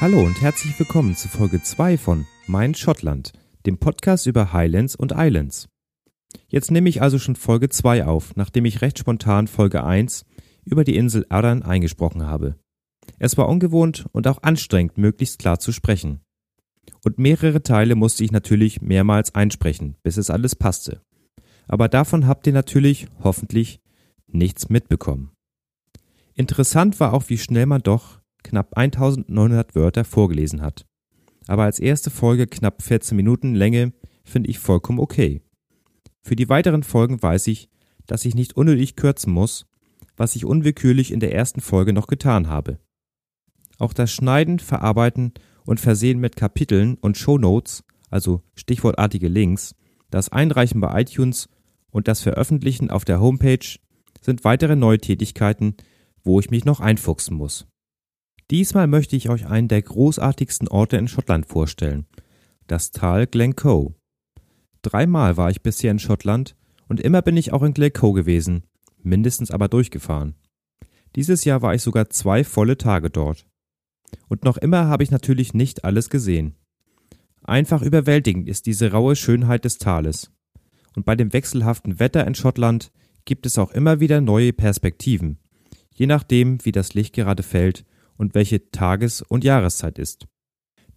Hallo und herzlich willkommen zu Folge 2 von Mein Schottland, dem Podcast über Highlands und Islands. Jetzt nehme ich also schon Folge 2 auf, nachdem ich recht spontan Folge 1 über die Insel Arran eingesprochen habe. Es war ungewohnt und auch anstrengend, möglichst klar zu sprechen. Und mehrere Teile musste ich natürlich mehrmals einsprechen, bis es alles passte. Aber davon habt ihr natürlich, hoffentlich, nichts mitbekommen. Interessant war auch, wie schnell man doch knapp 1900 Wörter vorgelesen hat. Aber als erste Folge knapp 14 Minuten Länge finde ich vollkommen okay. Für die weiteren Folgen weiß ich, dass ich nicht unnötig kürzen muss, was ich unwillkürlich in der ersten Folge noch getan habe. Auch das Schneiden, Verarbeiten und Versehen mit Kapiteln und Shownotes, also stichwortartige Links, das Einreichen bei iTunes und das Veröffentlichen auf der Homepage sind weitere neue Tätigkeiten, wo ich mich noch einfuchsen muss. Diesmal möchte ich euch einen der großartigsten Orte in Schottland vorstellen, das Tal Glencoe. Dreimal war ich bisher in Schottland und immer bin ich auch in Glencoe gewesen, mindestens aber durchgefahren. Dieses Jahr war ich sogar zwei volle Tage dort. Und noch immer habe ich natürlich nicht alles gesehen. Einfach überwältigend ist diese raue Schönheit des Tales. Und bei dem wechselhaften Wetter in Schottland gibt es auch immer wieder neue Perspektiven, je nachdem, wie das Licht gerade fällt und welche Tages- und Jahreszeit ist.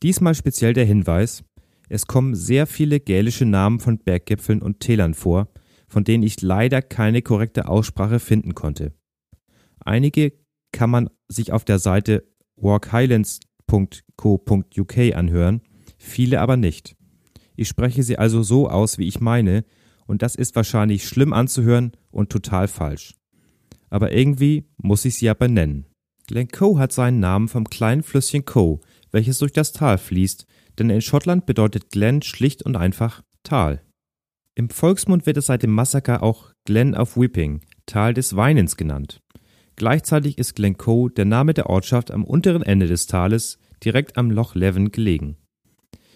Diesmal speziell der Hinweis, es kommen sehr viele gälische Namen von Berggipfeln und Tälern vor, von denen ich leider keine korrekte Aussprache finden konnte. Einige kann man sich auf der Seite walkhighlands.co.uk anhören, viele aber nicht. Ich spreche sie also so aus, wie ich meine, und das ist wahrscheinlich schlimm anzuhören und total falsch. Aber irgendwie muss ich sie ja benennen. Glencoe hat seinen Namen vom kleinen Flüsschen Coe, welches durch das Tal fließt, denn in Schottland bedeutet Glen schlicht und einfach Tal. Im Volksmund wird es seit dem Massaker auch Glen of Weeping, Tal des Weinens genannt. Gleichzeitig ist Glencoe der Name der Ortschaft am unteren Ende des Tales, direkt am Loch Leven gelegen.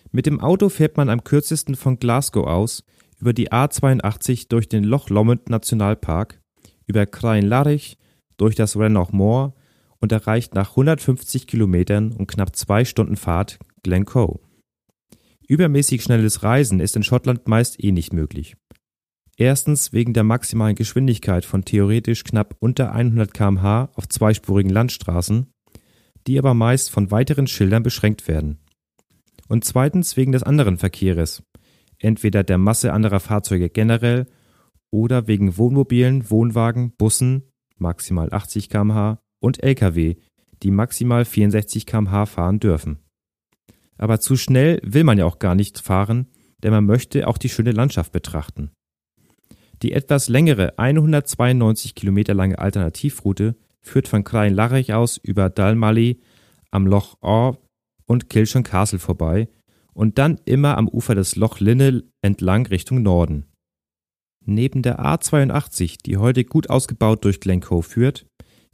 Mit dem Auto fährt man am kürzesten von Glasgow aus über die A82 durch den Loch Lomond Nationalpark, über Crain Larich, durch das Rannoch Moor und erreicht nach 150 Kilometern und knapp zwei Stunden Fahrt Glencoe. Übermäßig schnelles Reisen ist in Schottland meist eh nicht möglich. Erstens wegen der maximalen Geschwindigkeit von theoretisch knapp unter 100 km/h auf zweispurigen Landstraßen, die aber meist von weiteren Schildern beschränkt werden. Und zweitens wegen des anderen Verkehres, entweder der Masse anderer Fahrzeuge generell oder wegen Wohnmobilen, Wohnwagen, Bussen maximal 80 km/h und Lkw, die maximal 64 km/h fahren dürfen. Aber zu schnell will man ja auch gar nicht fahren, denn man möchte auch die schöne Landschaft betrachten. Die etwas längere 192 Kilometer lange Alternativroute führt von Klein Larich aus über Dalmally am Loch Orr und Kilshon Castle vorbei und dann immer am Ufer des Loch Linnell entlang Richtung Norden. Neben der A82, die heute gut ausgebaut durch Glencoe führt,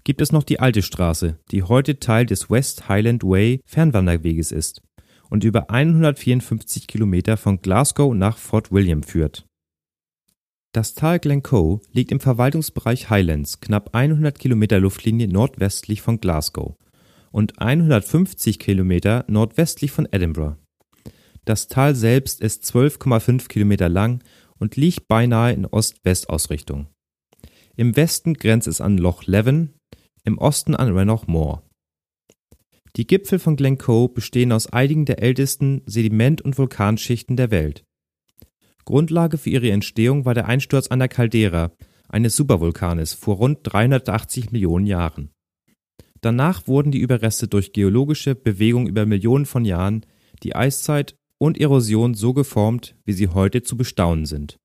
gibt es noch die alte Straße, die heute Teil des West Highland Way Fernwanderweges ist und über 154 Kilometer von Glasgow nach Fort William führt. Das Tal Glencoe liegt im Verwaltungsbereich Highlands, knapp 100 Kilometer Luftlinie nordwestlich von Glasgow und 150 Kilometer nordwestlich von Edinburgh. Das Tal selbst ist 12,5 Kilometer lang und liegt beinahe in Ost-West-Ausrichtung. Im Westen grenzt es an Loch Leven, im Osten an Rannoch Moor. Die Gipfel von Glencoe bestehen aus einigen der ältesten Sediment- und Vulkanschichten der Welt. Grundlage für ihre Entstehung war der Einsturz einer Caldera, eines Supervulkanes, vor rund 380 Millionen Jahren. Danach wurden die Überreste durch geologische Bewegung über Millionen von Jahren, die Eiszeit und Erosion so geformt, wie sie heute zu bestaunen sind.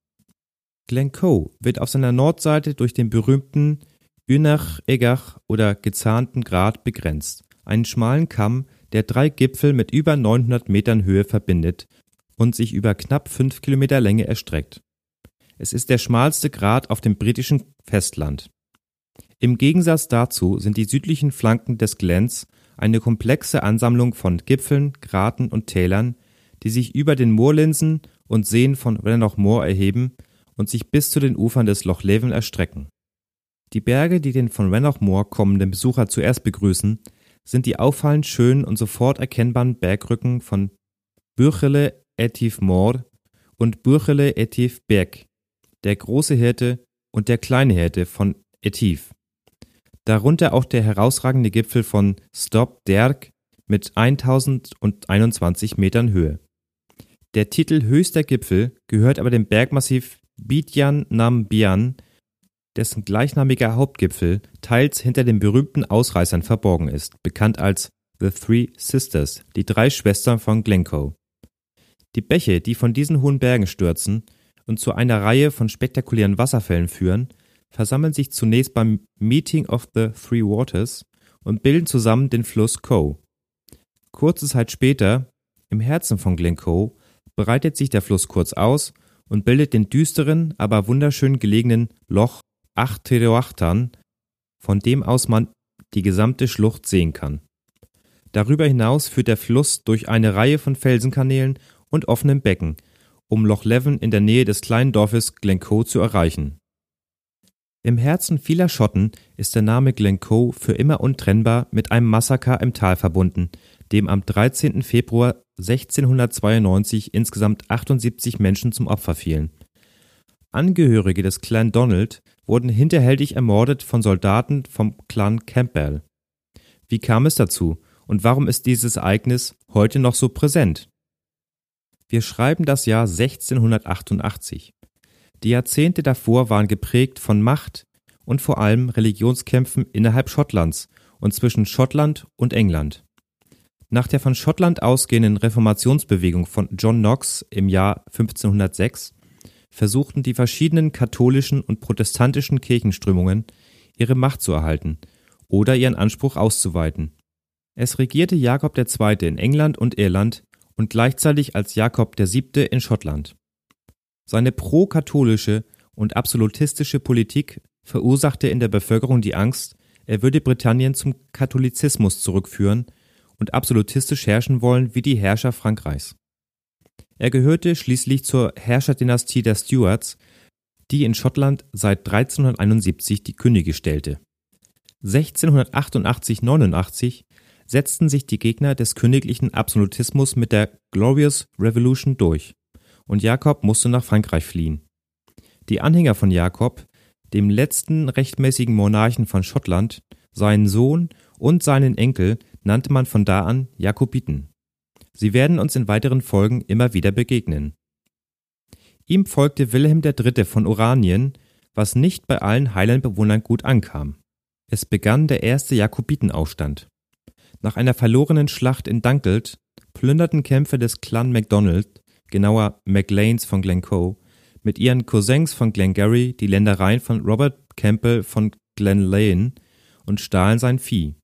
Glencoe wird auf seiner Nordseite durch den berühmten Ynach-Egach oder gezahnten Grat begrenzt, einen schmalen Kamm, der drei Gipfel mit über 900 Metern Höhe verbindet und sich über knapp fünf Kilometer Länge erstreckt. Es ist der schmalste Grat auf dem britischen Festland. Im Gegensatz dazu sind die südlichen Flanken des Glens eine komplexe Ansammlung von Gipfeln, Graten und Tälern, die sich über den Moorlinsen und Seen von Rannoch Moor erheben und sich bis zu den Ufern des Loch Leven erstrecken. Die Berge, die den von Rannoch Moor kommenden Besucher zuerst begrüßen, sind die auffallend schönen und sofort erkennbaren Bergrücken von Bürchele Etiv Mor und Bürchele Etiv Berg, der große Hirte und der kleine Hirte von Etiv. Darunter auch der herausragende Gipfel von Stop Derg mit 1021 Metern Höhe. Der Titel höchster Gipfel gehört aber dem Bergmassiv Bidjan Nam Bian, dessen gleichnamiger Hauptgipfel teils hinter den berühmten Ausreißern verborgen ist, bekannt als The Three Sisters, die drei Schwestern von Glencoe. Die Bäche, die von diesen hohen Bergen stürzen und zu einer Reihe von spektakulären Wasserfällen führen, versammeln sich zunächst beim Meeting of the Three Waters und bilden zusammen den Fluss Coe. Kurze Zeit später, im Herzen von Glencoe, breitet sich der Fluss kurz aus und bildet den düsteren, aber wunderschön gelegenen Loch Achteroachtan, von dem aus man die gesamte Schlucht sehen kann. Darüber hinaus führt der Fluss durch eine Reihe von Felsenkanälen und offenen Becken, um Loch Leven in der Nähe des kleinen Dorfes Glencoe zu erreichen. Im Herzen vieler Schotten ist der Name Glencoe für immer untrennbar mit einem Massaker im Tal verbunden, dem am 13. Februar 1692 insgesamt 78 Menschen zum Opfer fielen. Angehörige des Clan Donald wurden hinterhältig ermordet von Soldaten vom Clan Campbell. Wie kam es dazu und warum ist dieses Ereignis heute noch so präsent? Wir schreiben das Jahr 1688. Die Jahrzehnte davor waren geprägt von Macht und vor allem Religionskämpfen innerhalb Schottlands und zwischen Schottland und England. Nach der von Schottland ausgehenden Reformationsbewegung von John Knox im Jahr 1506 versuchten die verschiedenen katholischen und protestantischen Kirchenströmungen ihre Macht zu erhalten oder ihren Anspruch auszuweiten. Es regierte Jakob II. in England und Irland und gleichzeitig als Jakob VII. in Schottland. Seine pro-katholische und absolutistische Politik verursachte in der Bevölkerung die Angst, er würde Britannien zum Katholizismus zurückführen und absolutistisch herrschen wollen wie die Herrscher Frankreichs. Er gehörte schließlich zur Herrscherdynastie der Stuarts, die in Schottland seit 1371 die Könige stellte. 1688-89 setzten sich die Gegner des königlichen Absolutismus mit der Glorious Revolution durch und Jakob musste nach Frankreich fliehen. Die Anhänger von Jakob, dem letzten rechtmäßigen Monarchen von Schottland, seinen Sohn und seinen Enkel nannte man von da an Jakobiten. Sie werden uns in weiteren Folgen immer wieder begegnen. Ihm folgte Wilhelm III. von Oranien, was nicht bei allen Highland-Bewohnern gut ankam. Es begann der erste Jakobitenaufstand. Nach einer verlorenen Schlacht in Dunkeld plünderten Kämpfer des Clan MacDonald genauer MacLanes von Glencoe, mit ihren Cousins von Glengarry die Ländereien von Robert Campbell von Glenlane und stahlen sein Vieh.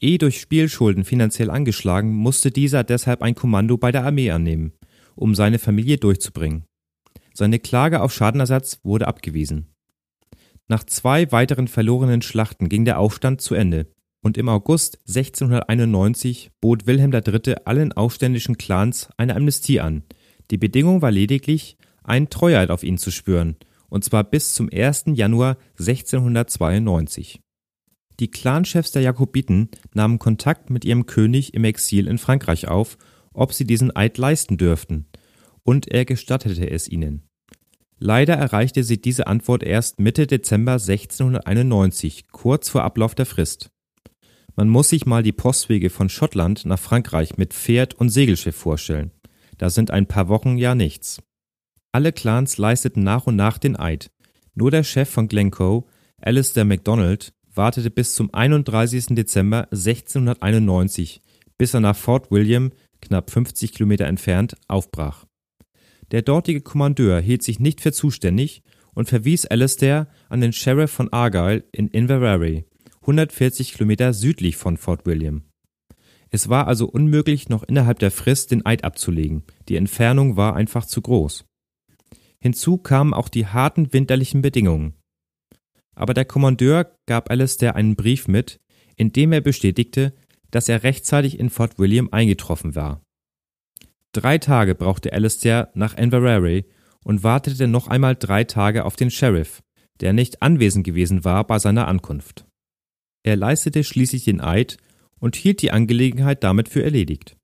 Eh durch Spielschulden finanziell angeschlagen, musste dieser deshalb ein Kommando bei der Armee annehmen, um seine Familie durchzubringen. Seine Klage auf Schadenersatz wurde abgewiesen. Nach zwei weiteren verlorenen Schlachten ging der Aufstand zu Ende und im August 1691 bot Wilhelm III. allen aufständischen Clans eine Amnestie an. Die Bedingung war lediglich, einen Treueid auf ihn zu spüren, und zwar bis zum 1. Januar 1692. Die Clanchefs der Jakobiten nahmen Kontakt mit ihrem König im Exil in Frankreich auf, ob sie diesen Eid leisten dürften, und er gestattete es ihnen. Leider erreichte sie diese Antwort erst Mitte Dezember 1691, kurz vor Ablauf der Frist. Man muss sich mal die Postwege von Schottland nach Frankreich mit Pferd und Segelschiff vorstellen. Da sind ein paar Wochen ja nichts. Alle Clans leisteten nach und nach den Eid. Nur der Chef von Glencoe, Alistair MacDonald, wartete bis zum 31. Dezember 1691, bis er nach Fort William, knapp 50 Kilometer entfernt, aufbrach. Der dortige Kommandeur hielt sich nicht für zuständig und verwies Alistair an den Sheriff von Argyle in Inverary, 140 Kilometer südlich von Fort William. Es war also unmöglich, noch innerhalb der Frist den Eid abzulegen. Die Entfernung war einfach zu groß. Hinzu kamen auch die harten winterlichen Bedingungen. Aber der Kommandeur gab Alistair einen Brief mit, in dem er bestätigte, dass er rechtzeitig in Fort William eingetroffen war. Drei Tage brauchte Alistair nach Inverary und wartete noch einmal drei Tage auf den Sheriff, der nicht anwesend gewesen war bei seiner Ankunft. Er leistete schließlich den Eid und hielt die Angelegenheit damit für erledigt.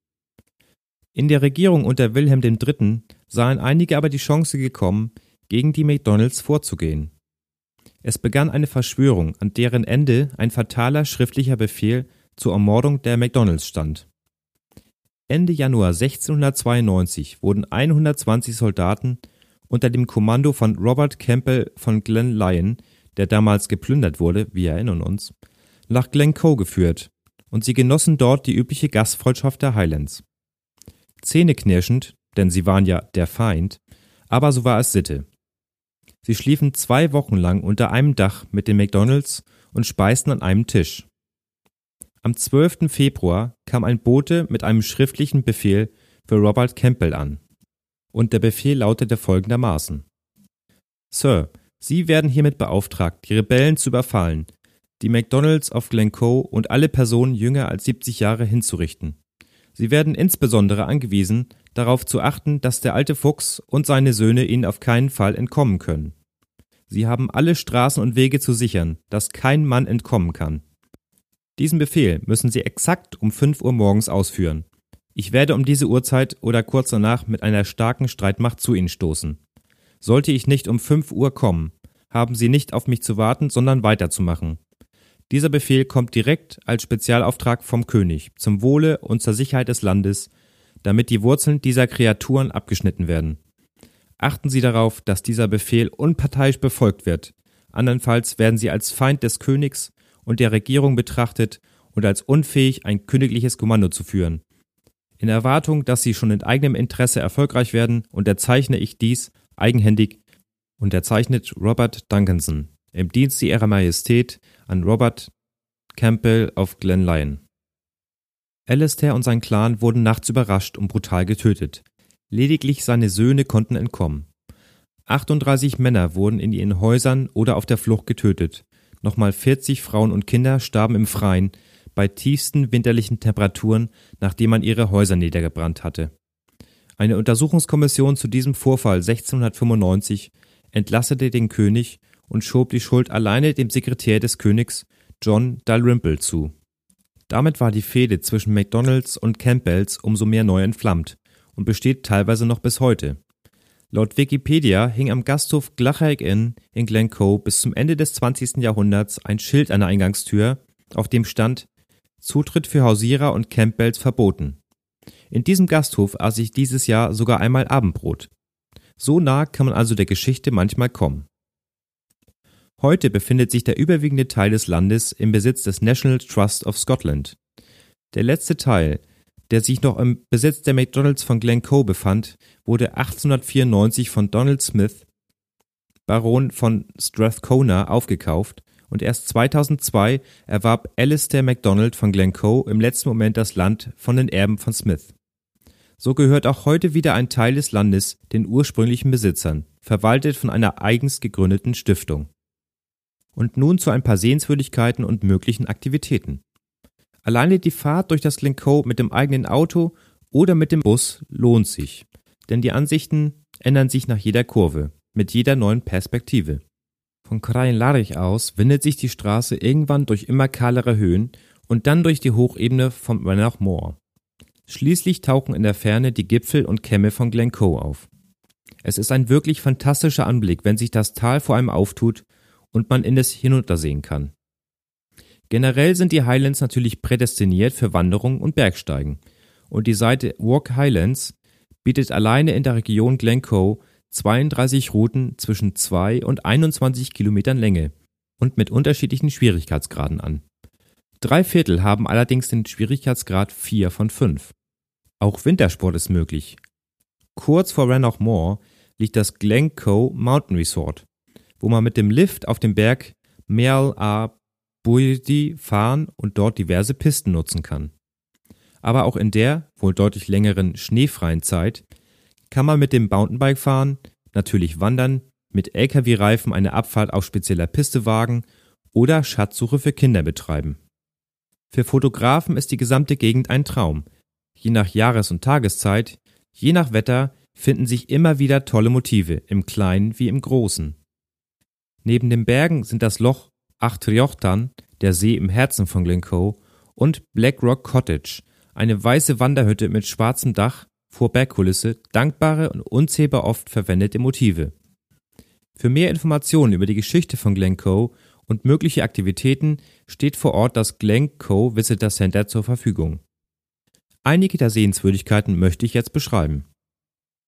In der Regierung unter Wilhelm III. sahen einige aber die Chance gekommen, gegen die McDonalds vorzugehen. Es begann eine Verschwörung, an deren Ende ein fataler schriftlicher Befehl zur Ermordung der McDonalds stand. Ende Januar 1692 wurden 120 Soldaten unter dem Kommando von Robert Campbell von Glen Lyon, der damals geplündert wurde, wir erinnern uns, nach Glencoe geführt, und sie genossen dort die übliche Gastfreundschaft der Highlands. Zähneknirschend, denn sie waren ja der Feind, aber so war es Sitte. Sie schliefen zwei Wochen lang unter einem Dach mit den McDonalds und speisten an einem Tisch. Am 12. Februar kam ein Bote mit einem schriftlichen Befehl für Robert Campbell an. Und der Befehl lautete folgendermaßen. Sir, Sie werden hiermit beauftragt, die Rebellen zu überfallen, die McDonalds auf Glencoe und alle Personen jünger als 70 Jahre hinzurichten. Sie werden insbesondere angewiesen, darauf zu achten, dass der alte Fuchs und seine Söhne ihnen auf keinen Fall entkommen können. Sie haben alle Straßen und Wege zu sichern, dass kein Mann entkommen kann. Diesen Befehl müssen Sie exakt um 5 Uhr morgens ausführen. Ich werde um diese Uhrzeit oder kurz danach mit einer starken Streitmacht zu Ihnen stoßen. Sollte ich nicht um 5 Uhr kommen, haben Sie nicht auf mich zu warten, sondern weiterzumachen. Dieser Befehl kommt direkt als Spezialauftrag vom König zum Wohle und zur Sicherheit des Landes, damit die Wurzeln dieser Kreaturen abgeschnitten werden. Achten Sie darauf, dass dieser Befehl unparteiisch befolgt wird, andernfalls werden Sie als Feind des Königs und der Regierung betrachtet und als unfähig, ein königliches Kommando zu führen. In Erwartung, dass sie schon in eigenem Interesse erfolgreich werden, unterzeichne ich dies eigenhändig unterzeichnet Robert Duncanson im Dienste ihrer Majestät an Robert Campbell of Glenlyon. Alistair und sein Clan wurden nachts überrascht und brutal getötet. Lediglich seine Söhne konnten entkommen. 38 Männer wurden in ihren Häusern oder auf der Flucht getötet, Nochmal 40 Frauen und Kinder starben im Freien bei tiefsten winterlichen Temperaturen, nachdem man ihre Häuser niedergebrannt hatte. Eine Untersuchungskommission zu diesem Vorfall 1695 entlassete den König und schob die Schuld alleine dem Sekretär des Königs, John Dalrymple, zu. Damit war die Fehde zwischen McDonalds und Campbells umso mehr neu entflammt und besteht teilweise noch bis heute. Laut Wikipedia hing am Gasthof Glachhaig Inn in Glencoe bis zum Ende des 20. Jahrhunderts ein Schild an der Eingangstür, auf dem stand Zutritt für Hausierer und Campbells verboten. In diesem Gasthof aß ich dieses Jahr sogar einmal Abendbrot. So nah kann man also der Geschichte manchmal kommen. Heute befindet sich der überwiegende Teil des Landes im Besitz des National Trust of Scotland. Der letzte Teil, der sich noch im Besitz der McDonalds von Glencoe befand, wurde 1894 von Donald Smith, Baron von Strathcona, aufgekauft und erst 2002 erwarb Alistair MacDonald von Glencoe im letzten Moment das Land von den Erben von Smith. So gehört auch heute wieder ein Teil des Landes den ursprünglichen Besitzern, verwaltet von einer eigens gegründeten Stiftung. Und nun zu ein paar Sehenswürdigkeiten und möglichen Aktivitäten. Alleine die Fahrt durch das Glencoe mit dem eigenen Auto oder mit dem Bus lohnt sich, denn die Ansichten ändern sich nach jeder Kurve, mit jeder neuen Perspektive. Von Krain-Larich aus windet sich die Straße irgendwann durch immer kahlere Höhen und dann durch die Hochebene von Rannoch Moor. Schließlich tauchen in der Ferne die Gipfel und Kämme von Glencoe auf. Es ist ein wirklich fantastischer Anblick, wenn sich das Tal vor einem auftut und man in es hinuntersehen kann. Generell sind die Highlands natürlich prädestiniert für Wanderungen und Bergsteigen. Und die Seite Walk Highlands bietet alleine in der Region Glencoe 32 Routen zwischen 2 und 21 Kilometern Länge und mit unterschiedlichen Schwierigkeitsgraden an. Drei Viertel haben allerdings den Schwierigkeitsgrad 4 von 5. Auch Wintersport ist möglich. Kurz vor Rannoch Moor liegt das Glencoe Mountain Resort, wo man mit dem Lift auf dem Berg Merle A. Buidi fahren und dort diverse Pisten nutzen kann. Aber auch in der, wohl deutlich längeren, schneefreien Zeit kann man mit dem Mountainbike fahren, natürlich wandern, mit LKW-Reifen eine Abfahrt auf spezieller Piste wagen oder Schatzsuche für Kinder betreiben. Für Fotografen ist die gesamte Gegend ein Traum. Je nach Jahres- und Tageszeit, je nach Wetter finden sich immer wieder tolle Motive, im Kleinen wie im Großen. Neben den Bergen sind das Loch Achtriochtan, der See im Herzen von Glencoe, und Black Rock Cottage, eine weiße Wanderhütte mit schwarzem Dach vor Bergkulisse, dankbare und unzählbar oft verwendete Motive. Für mehr Informationen über die Geschichte von Glencoe und mögliche Aktivitäten steht vor Ort das Glencoe Visitor Center zur Verfügung. Einige der Sehenswürdigkeiten möchte ich jetzt beschreiben.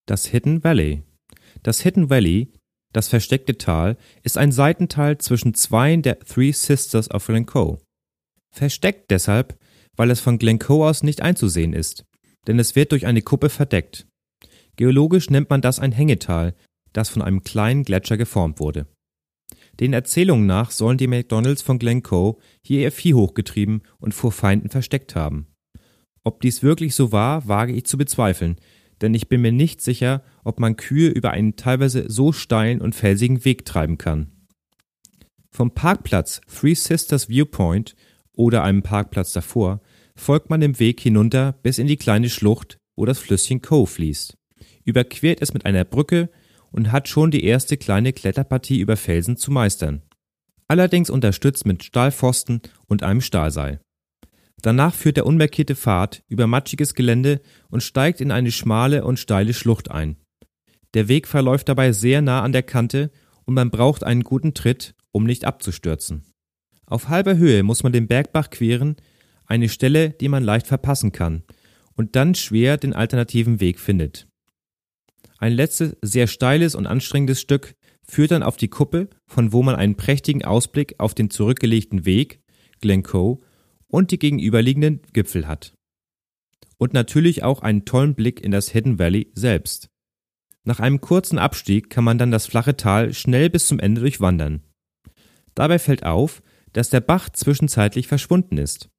Das Hidden Valley. Das Hidden Valley, das versteckte Tal, ist ein Seitental zwischen zwei der Three Sisters of Glencoe. Versteckt deshalb, weil es von Glencoe aus nicht einzusehen ist, denn es wird durch eine Kuppe verdeckt. Geologisch nennt man das ein Hängetal, das von einem kleinen Gletscher geformt wurde. Den Erzählungen nach sollen die McDonalds von Glencoe hier ihr Vieh hochgetrieben und vor Feinden versteckt haben. Ob dies wirklich so war, wage ich zu bezweifeln, denn ich bin mir nicht sicher, ob man Kühe über einen teilweise so steilen und felsigen Weg treiben kann. Vom Parkplatz Three Sisters Viewpoint oder einem Parkplatz davor folgt man dem Weg hinunter bis in die kleine Schlucht, wo das Flüsschen Cove fließt, überquert es mit einer Brücke und hat schon die erste kleine Kletterpartie über Felsen zu meistern. Allerdings unterstützt mit Stahlpfosten und einem Stahlseil. Danach führt der unmarkierte Pfad über matschiges Gelände und steigt in eine schmale und steile Schlucht ein. Der Weg verläuft dabei sehr nah an der Kante und man braucht einen guten Tritt, um nicht abzustürzen. Auf halber Höhe muss man den Bergbach queren, eine Stelle, die man leicht verpassen kann und dann schwer den alternativen Weg findet. Ein letztes, sehr steiles und anstrengendes Stück führt dann auf die Kuppe, von wo man einen prächtigen Ausblick auf den zurückgelegten Weg, Glencoe, und die gegenüberliegenden Gipfel hat. Und natürlich auch einen tollen Blick in das Hidden Valley selbst. Nach einem kurzen Abstieg kann man dann das flache Tal schnell bis zum Ende durchwandern. Dabei fällt auf, dass der Bach zwischenzeitlich verschwunden ist.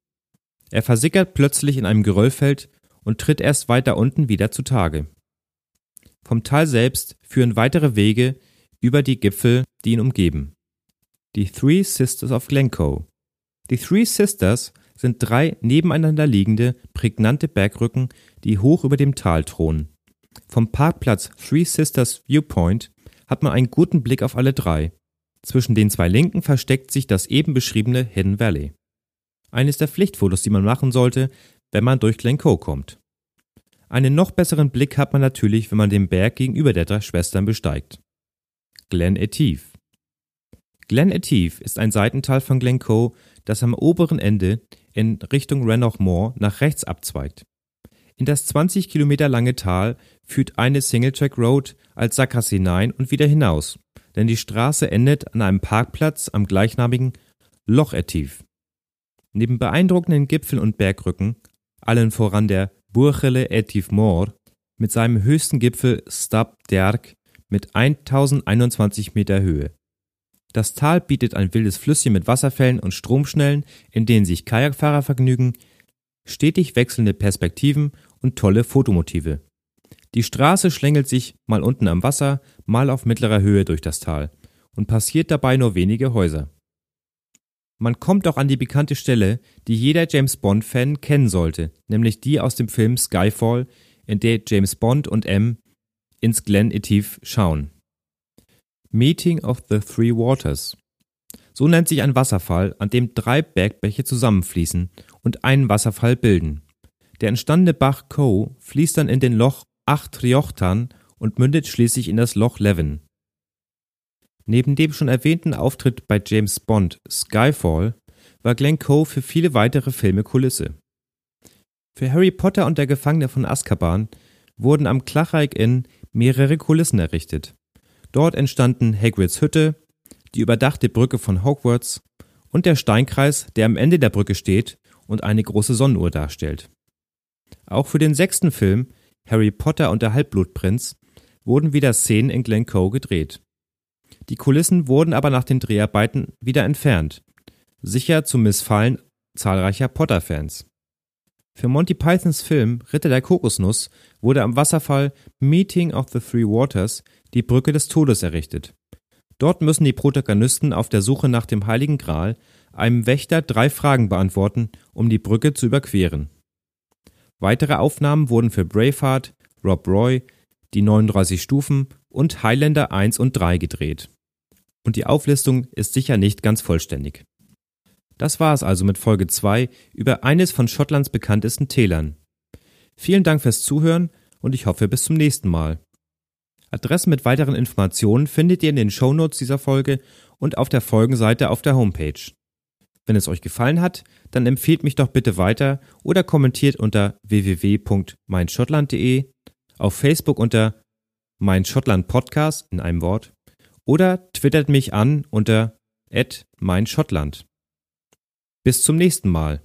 Er versickert plötzlich in einem Geröllfeld und tritt erst weiter unten wieder zutage. Vom Tal selbst führen weitere Wege über die Gipfel, die ihn umgeben. Die Three Sisters of Glencoe. Die Three Sisters sind drei nebeneinander liegende, prägnante Bergrücken, die hoch über dem Tal thronen. Vom Parkplatz Three Sisters Viewpoint hat man einen guten Blick auf alle drei. Zwischen den zwei Linken versteckt sich das eben beschriebene Hidden Valley. Eines der Pflichtfotos, die man machen sollte, wenn man durch Glencoe kommt. Einen noch besseren Blick hat man natürlich, wenn man den Berg gegenüber der drei Schwestern besteigt. Glen Etive. Glen Etive ist ein Seitental von Glencoe, das am oberen Ende in Richtung Rannoch Moor nach rechts abzweigt. In das 20 Kilometer lange Tal führt eine Singletrack Road als Sackgasse hinein und wieder hinaus, denn die Straße endet an einem Parkplatz am gleichnamigen Loch Etive. Neben beeindruckenden Gipfeln und Bergrücken, allen voran der Burchele Etiv Mor mit seinem höchsten Gipfel Stab Derg mit 1021 Meter Höhe. Das Tal bietet ein wildes Flüsschen mit Wasserfällen und Stromschnellen, in denen sich Kajakfahrer vergnügen, stetig wechselnde Perspektiven und tolle Fotomotive. Die Straße schlängelt sich mal unten am Wasser, mal auf mittlerer Höhe durch das Tal und passiert dabei nur wenige Häuser. Man kommt auch an die bekannte Stelle, die jeder James Bond-Fan kennen sollte, nämlich die aus dem Film Skyfall, in der James Bond und M ins Glen Etive schauen. Meeting of the Three Waters. So nennt sich ein Wasserfall, an dem drei Bergbäche zusammenfließen und einen Wasserfall bilden. Der entstandene Bach Co fließt dann in den Loch Acht Riochtan und mündet schließlich in das Loch Leven. Neben dem schon erwähnten Auftritt bei James Bond Skyfall war Glenn Coe für viele weitere Filme Kulisse. Für Harry Potter und der Gefangene von Azkaban wurden am Klachreich Inn mehrere Kulissen errichtet. Dort entstanden Hagrids Hütte, die überdachte Brücke von Hogwarts und der Steinkreis, der am Ende der Brücke steht und eine große Sonnenuhr darstellt. Auch für den sechsten Film Harry Potter und der Halbblutprinz wurden wieder Szenen in Glencoe gedreht. Die Kulissen wurden aber nach den Dreharbeiten wieder entfernt, sicher zum Missfallen zahlreicher Potter-Fans. Für Monty Pythons Film Ritter der Kokosnuss wurde am Wasserfall Meeting of the Three Waters die Brücke des Todes errichtet. Dort müssen die Protagonisten auf der Suche nach dem Heiligen Gral einem Wächter drei Fragen beantworten, um die Brücke zu überqueren. Weitere Aufnahmen wurden für Braveheart, Rob Roy, die 39 Stufen und Highlander 1 und 3 gedreht und die Auflistung ist sicher nicht ganz vollständig. Das war es also mit Folge 2 über eines von Schottlands bekanntesten Tälern. Vielen Dank fürs Zuhören und ich hoffe bis zum nächsten Mal. Adressen mit weiteren Informationen findet ihr in den Shownotes dieser Folge und auf der Folgenseite auf der Homepage. Wenn es euch gefallen hat, dann empfehlt mich doch bitte weiter oder kommentiert unter www.meinschottland.de, auf Facebook unter mein Schottland Podcast in einem Wort oder twittert mich an unter @meinschottland. Bis zum nächsten Mal.